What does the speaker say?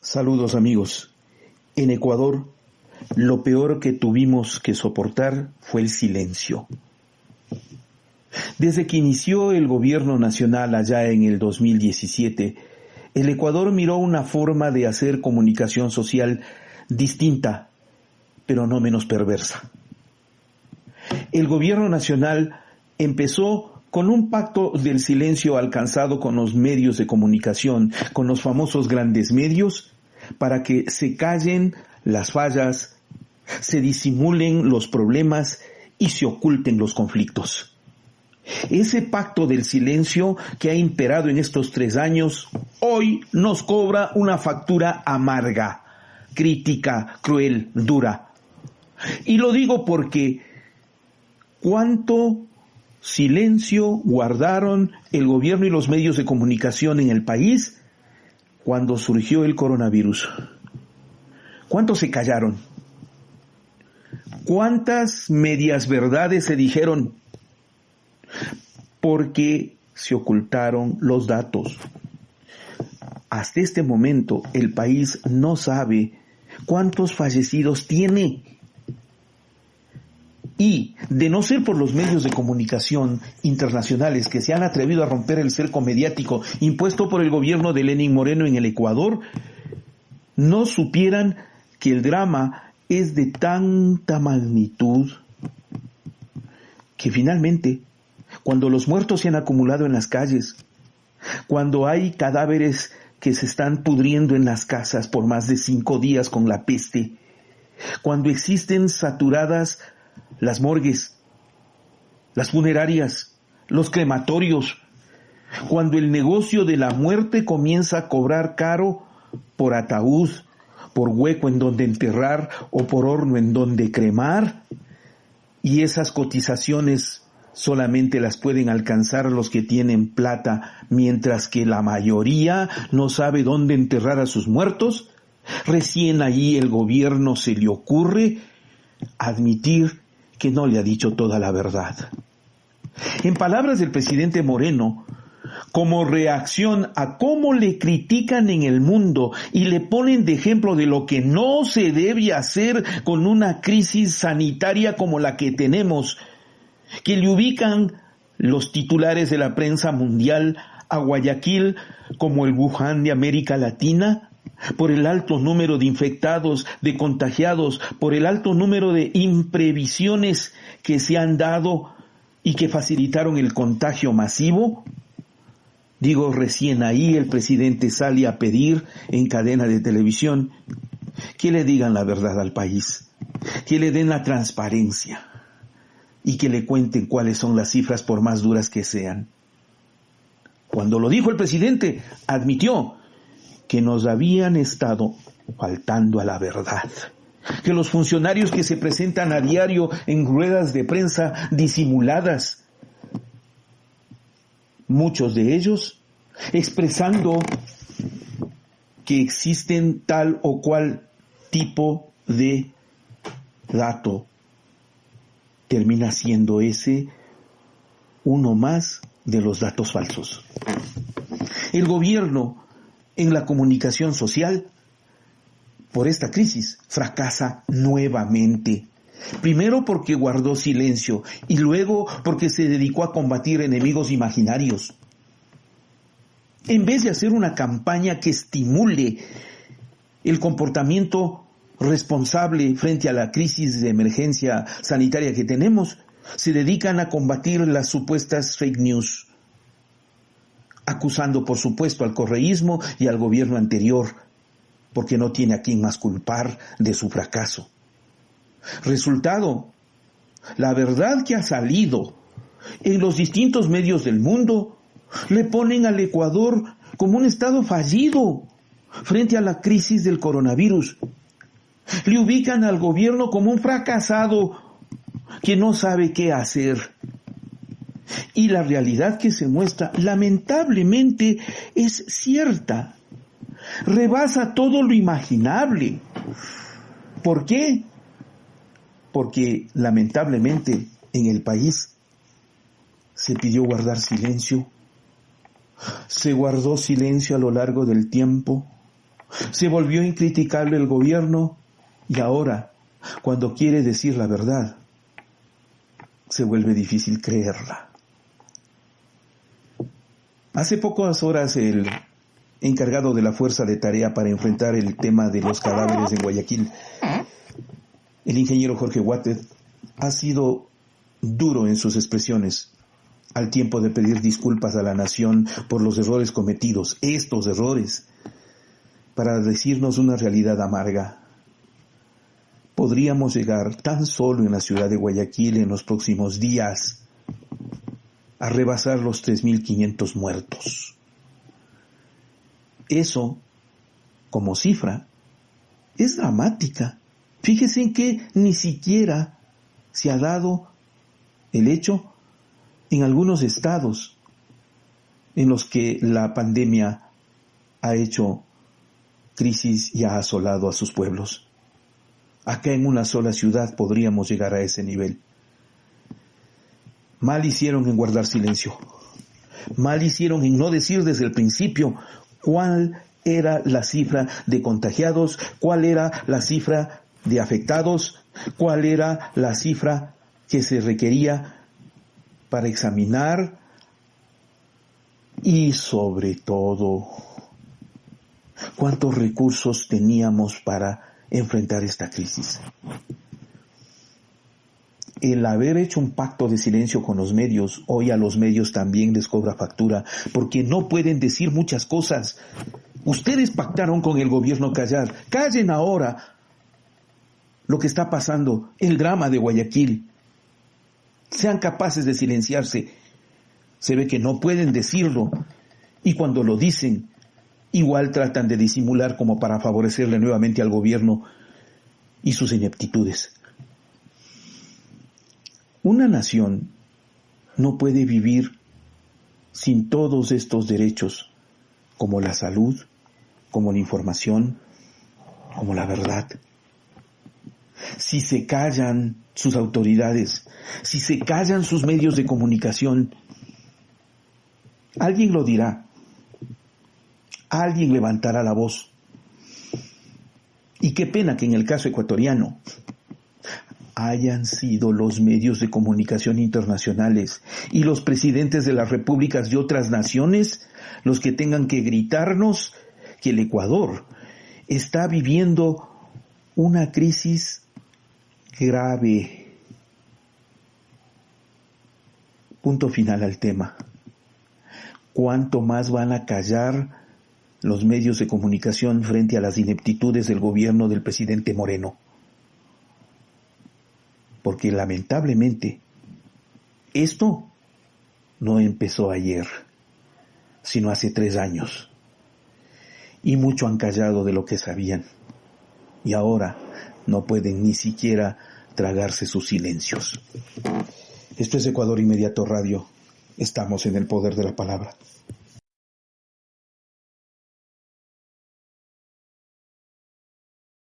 Saludos amigos. En Ecuador, lo peor que tuvimos que soportar fue el silencio. Desde que inició el gobierno nacional allá en el 2017, el Ecuador miró una forma de hacer comunicación social distinta, pero no menos perversa. El gobierno nacional empezó con un pacto del silencio alcanzado con los medios de comunicación, con los famosos grandes medios, para que se callen las fallas, se disimulen los problemas y se oculten los conflictos. Ese pacto del silencio que ha imperado en estos tres años, hoy nos cobra una factura amarga, crítica, cruel, dura. Y lo digo porque cuánto silencio guardaron el gobierno y los medios de comunicación en el país cuando surgió el coronavirus. ¿Cuántos se callaron? ¿Cuántas medias verdades se dijeron? Porque se ocultaron los datos. Hasta este momento el país no sabe cuántos fallecidos tiene. Y de no ser por los medios de comunicación internacionales que se han atrevido a romper el cerco mediático impuesto por el gobierno de Lenin Moreno en el Ecuador, no supieran que el drama es de tanta magnitud que finalmente, cuando los muertos se han acumulado en las calles, cuando hay cadáveres que se están pudriendo en las casas por más de cinco días con la peste, cuando existen saturadas las morgues, las funerarias, los crematorios, cuando el negocio de la muerte comienza a cobrar caro por ataúd, por hueco en donde enterrar o por horno en donde cremar, y esas cotizaciones solamente las pueden alcanzar los que tienen plata, mientras que la mayoría no sabe dónde enterrar a sus muertos, recién allí el gobierno se le ocurre admitir que no le ha dicho toda la verdad. En palabras del presidente Moreno, como reacción a cómo le critican en el mundo y le ponen de ejemplo de lo que no se debe hacer con una crisis sanitaria como la que tenemos, que le ubican los titulares de la prensa mundial a Guayaquil como el Wuhan de América Latina, por el alto número de infectados, de contagiados, por el alto número de imprevisiones que se han dado y que facilitaron el contagio masivo? Digo, recién ahí el presidente sale a pedir en cadena de televisión que le digan la verdad al país, que le den la transparencia y que le cuenten cuáles son las cifras por más duras que sean. Cuando lo dijo el presidente, admitió que nos habían estado faltando a la verdad. Que los funcionarios que se presentan a diario en ruedas de prensa disimuladas, muchos de ellos expresando que existen tal o cual tipo de dato, termina siendo ese uno más de los datos falsos. El gobierno en la comunicación social por esta crisis fracasa nuevamente. Primero porque guardó silencio y luego porque se dedicó a combatir enemigos imaginarios. En vez de hacer una campaña que estimule el comportamiento responsable frente a la crisis de emergencia sanitaria que tenemos, se dedican a combatir las supuestas fake news acusando por supuesto al correísmo y al gobierno anterior, porque no tiene a quien más culpar de su fracaso. Resultado, la verdad que ha salido en los distintos medios del mundo le ponen al Ecuador como un estado fallido frente a la crisis del coronavirus. Le ubican al gobierno como un fracasado que no sabe qué hacer y la realidad que se muestra lamentablemente es cierta. Rebasa todo lo imaginable. ¿Por qué? Porque lamentablemente en el país se pidió guardar silencio, se guardó silencio a lo largo del tiempo, Se volvió incriticable el gobierno y ahora, cuando quiere decir la verdad, se vuelve difícil creerla. Hace pocas horas el encargado de la fuerza de tarea para enfrentar el tema de los cadáveres en Guayaquil, el ingeniero Jorge Watted, ha sido duro en sus expresiones al tiempo de pedir disculpas a la nación por los errores cometidos, estos errores, para decirnos una realidad amarga. Podríamos llegar tan solo en la ciudad de Guayaquil en los próximos días a rebasar los 3.500 muertos. Eso, como cifra, es dramática. Fíjese en que ni siquiera se ha dado el hecho en algunos estados en los que la pandemia ha hecho crisis y ha asolado a sus pueblos. Acá en una sola ciudad podríamos llegar a ese nivel. Mal hicieron en guardar silencio. Mal hicieron en no decir desde el principio cuál era la cifra de contagiados, cuál era la cifra de afectados, cuál era la cifra que se requería para examinar y sobre todo cuántos recursos teníamos para enfrentar esta crisis. El haber hecho un pacto de silencio con los medios, hoy a los medios también les cobra factura, porque no pueden decir muchas cosas. Ustedes pactaron con el gobierno callar. Callen ahora lo que está pasando, el drama de Guayaquil sean capaces de silenciarse. Se ve que no pueden decirlo y cuando lo dicen, igual tratan de disimular como para favorecerle nuevamente al gobierno y sus ineptitudes. Una nación no puede vivir sin todos estos derechos, como la salud, como la información, como la verdad. Si se callan sus autoridades, si se callan sus medios de comunicación, alguien lo dirá, alguien levantará la voz. Y qué pena que en el caso ecuatoriano hayan sido los medios de comunicación internacionales y los presidentes de las repúblicas de otras naciones los que tengan que gritarnos que el Ecuador está viviendo una crisis grave. Punto final al tema. ¿Cuánto más van a callar los medios de comunicación frente a las ineptitudes del gobierno del presidente Moreno? Porque lamentablemente esto no empezó ayer, sino hace tres años. Y mucho han callado de lo que sabían. Y ahora no pueden ni siquiera tragarse sus silencios. Esto es Ecuador Inmediato Radio. Estamos en el poder de la palabra.